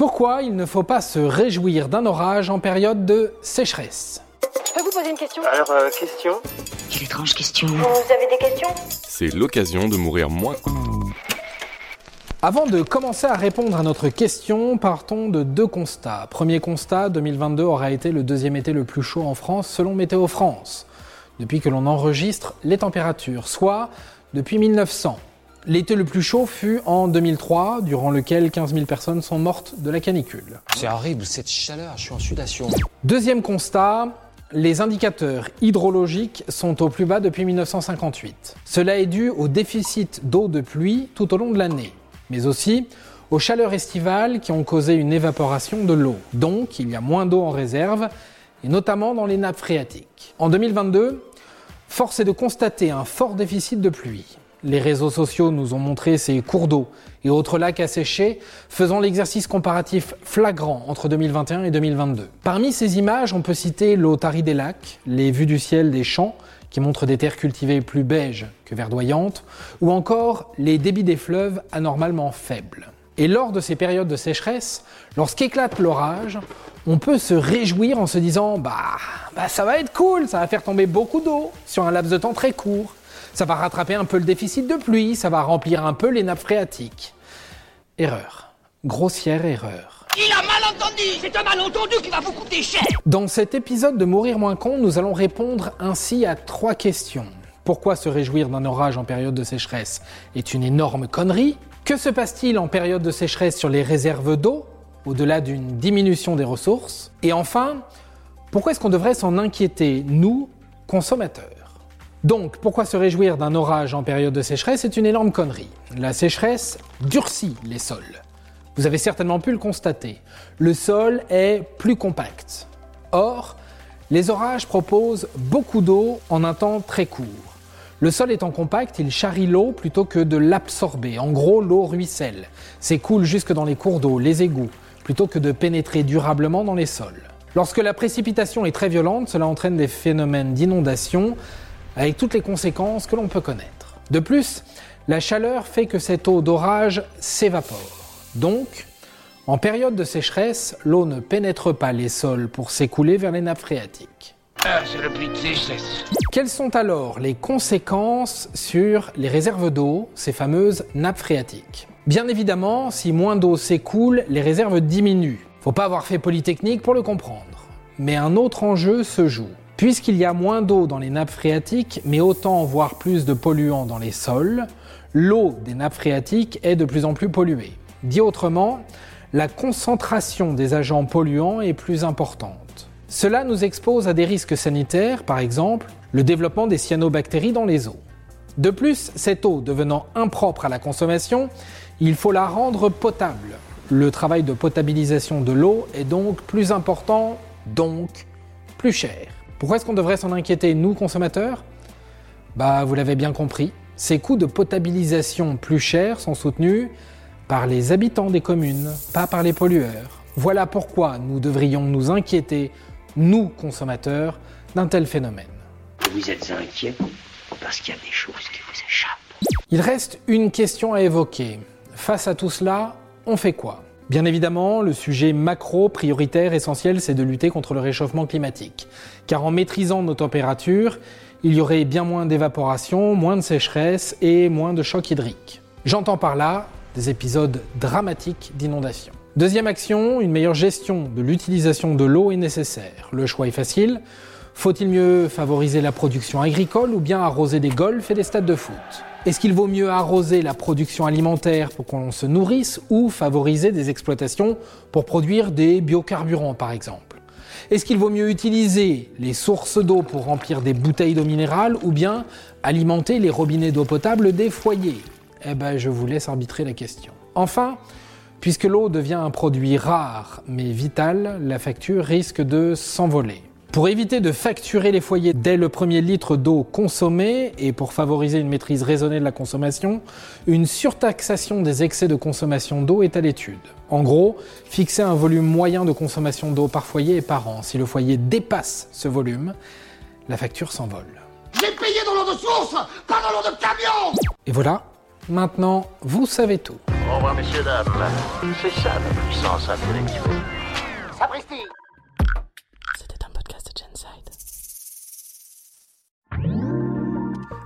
Pourquoi il ne faut pas se réjouir d'un orage en période de sécheresse? Je peux vous poser une question? Alors, euh, question? Quelle étrange question. Vous avez des questions? C'est l'occasion de mourir moins. Avant de commencer à répondre à notre question, partons de deux constats. Premier constat, 2022 aura été le deuxième été le plus chaud en France selon Météo France, depuis que l'on enregistre les températures, soit depuis 1900. L'été le plus chaud fut en 2003, durant lequel 15 000 personnes sont mortes de la canicule. C'est horrible cette chaleur, je suis en sudation. Deuxième constat, les indicateurs hydrologiques sont au plus bas depuis 1958. Cela est dû au déficit d'eau de pluie tout au long de l'année, mais aussi aux chaleurs estivales qui ont causé une évaporation de l'eau. Donc, il y a moins d'eau en réserve, et notamment dans les nappes phréatiques. En 2022, force est de constater un fort déficit de pluie. Les réseaux sociaux nous ont montré ces cours d'eau et autres lacs asséchés, faisant l'exercice comparatif flagrant entre 2021 et 2022. Parmi ces images, on peut citer l'eau tarie des lacs, les vues du ciel des champs, qui montrent des terres cultivées plus beiges que verdoyantes, ou encore les débits des fleuves anormalement faibles. Et lors de ces périodes de sécheresse, lorsqu'éclate l'orage, on peut se réjouir en se disant bah, bah ça va être cool, ça va faire tomber beaucoup d'eau sur un laps de temps très court. Ça va rattraper un peu le déficit de pluie, ça va remplir un peu les nappes phréatiques. Erreur. Grossière erreur. Il a mal entendu C'est un malentendu qui va vous coûter cher Dans cet épisode de Mourir moins con, nous allons répondre ainsi à trois questions. Pourquoi se réjouir d'un orage en période de sécheresse est une énorme connerie Que se passe-t-il en période de sécheresse sur les réserves d'eau, au-delà d'une diminution des ressources? Et enfin, pourquoi est-ce qu'on devrait s'en inquiéter, nous, consommateurs? Donc, pourquoi se réjouir d'un orage en période de sécheresse? C'est une énorme connerie. La sécheresse durcit les sols. Vous avez certainement pu le constater. Le sol est plus compact. Or, les orages proposent beaucoup d'eau en un temps très court. Le sol étant compact, il charrie l'eau plutôt que de l'absorber. En gros, l'eau ruisselle, s'écoule jusque dans les cours d'eau, les égouts, plutôt que de pénétrer durablement dans les sols. Lorsque la précipitation est très violente, cela entraîne des phénomènes d'inondation avec toutes les conséquences que l'on peut connaître. De plus, la chaleur fait que cette eau d'orage s'évapore. Donc, en période de sécheresse, l'eau ne pénètre pas les sols pour s'écouler vers les nappes phréatiques. Ah, c'est le de sécheresse. Quelles sont alors les conséquences sur les réserves d'eau, ces fameuses nappes phréatiques? Bien évidemment, si moins d'eau s'écoule, les réserves diminuent. Faut pas avoir fait Polytechnique pour le comprendre. Mais un autre enjeu se joue. Puisqu'il y a moins d'eau dans les nappes phréatiques, mais autant voire plus de polluants dans les sols, l'eau des nappes phréatiques est de plus en plus polluée. Dit autrement, la concentration des agents polluants est plus importante. Cela nous expose à des risques sanitaires, par exemple le développement des cyanobactéries dans les eaux. De plus, cette eau devenant impropre à la consommation, il faut la rendre potable. Le travail de potabilisation de l'eau est donc plus important, donc plus cher. Pourquoi est-ce qu'on devrait s'en inquiéter, nous, consommateurs? Bah, vous l'avez bien compris, ces coûts de potabilisation plus chers sont soutenus par les habitants des communes, pas par les pollueurs. Voilà pourquoi nous devrions nous inquiéter, nous, consommateurs, d'un tel phénomène. Vous êtes inquiet parce qu'il y a des choses qui vous échappent. Il reste une question à évoquer. Face à tout cela, on fait quoi? Bien évidemment, le sujet macro, prioritaire, essentiel, c'est de lutter contre le réchauffement climatique. Car en maîtrisant nos températures, il y aurait bien moins d'évaporation, moins de sécheresse et moins de chocs hydriques. J'entends par là des épisodes dramatiques d'inondation. Deuxième action, une meilleure gestion de l'utilisation de l'eau est nécessaire. Le choix est facile. Faut-il mieux favoriser la production agricole ou bien arroser des golfs et des stades de foot? Est-ce qu'il vaut mieux arroser la production alimentaire pour qu'on se nourrisse ou favoriser des exploitations pour produire des biocarburants par exemple? Est-ce qu'il vaut mieux utiliser les sources d'eau pour remplir des bouteilles d'eau minérale ou bien alimenter les robinets d'eau potable des foyers? Eh ben je vous laisse arbitrer la question. Enfin, puisque l'eau devient un produit rare mais vital, la facture risque de s'envoler. Pour éviter de facturer les foyers dès le premier litre d'eau consommée et pour favoriser une maîtrise raisonnée de la consommation, une surtaxation des excès de consommation d'eau est à l'étude. En gros, fixer un volume moyen de consommation d'eau par foyer et par an. Si le foyer dépasse ce volume, la facture s'envole. J'ai payé dans l'eau de source, pas dans l'eau de camion Et voilà, maintenant vous savez tout. Au revoir, messieurs, dames. C'est ça la puissance intellectuelle. Sapristi